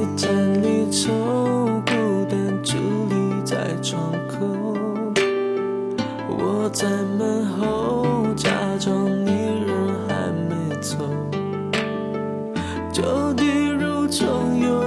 你在离愁孤单伫立在窗口，我在门后假装你人还没走。旧地如重游。